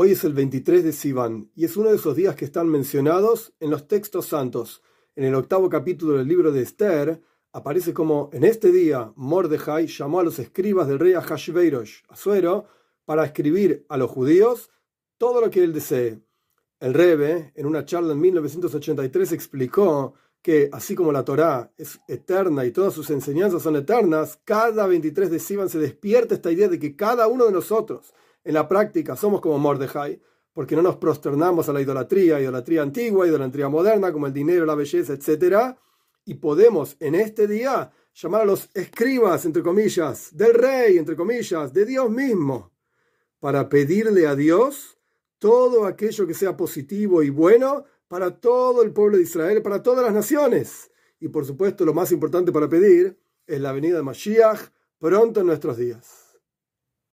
Hoy es el 23 de Sivan y es uno de esos días que están mencionados en los textos santos. En el octavo capítulo del libro de Esther aparece como en este día Mordejai llamó a los escribas del rey Ahashverosh, Asuero, para escribir a los judíos todo lo que él desee. El Rebe, en una charla en 1983, explicó que así como la Torá es eterna y todas sus enseñanzas son eternas, cada 23 de Sivan se despierta esta idea de que cada uno de nosotros en la práctica somos como Mordejai, porque no nos prosternamos a la idolatría, idolatría antigua, idolatría moderna, como el dinero, la belleza, etc. Y podemos en este día llamar a los escribas, entre comillas, del rey, entre comillas, de Dios mismo, para pedirle a Dios todo aquello que sea positivo y bueno para todo el pueblo de Israel, para todas las naciones. Y por supuesto, lo más importante para pedir es la venida de Mashiach pronto en nuestros días.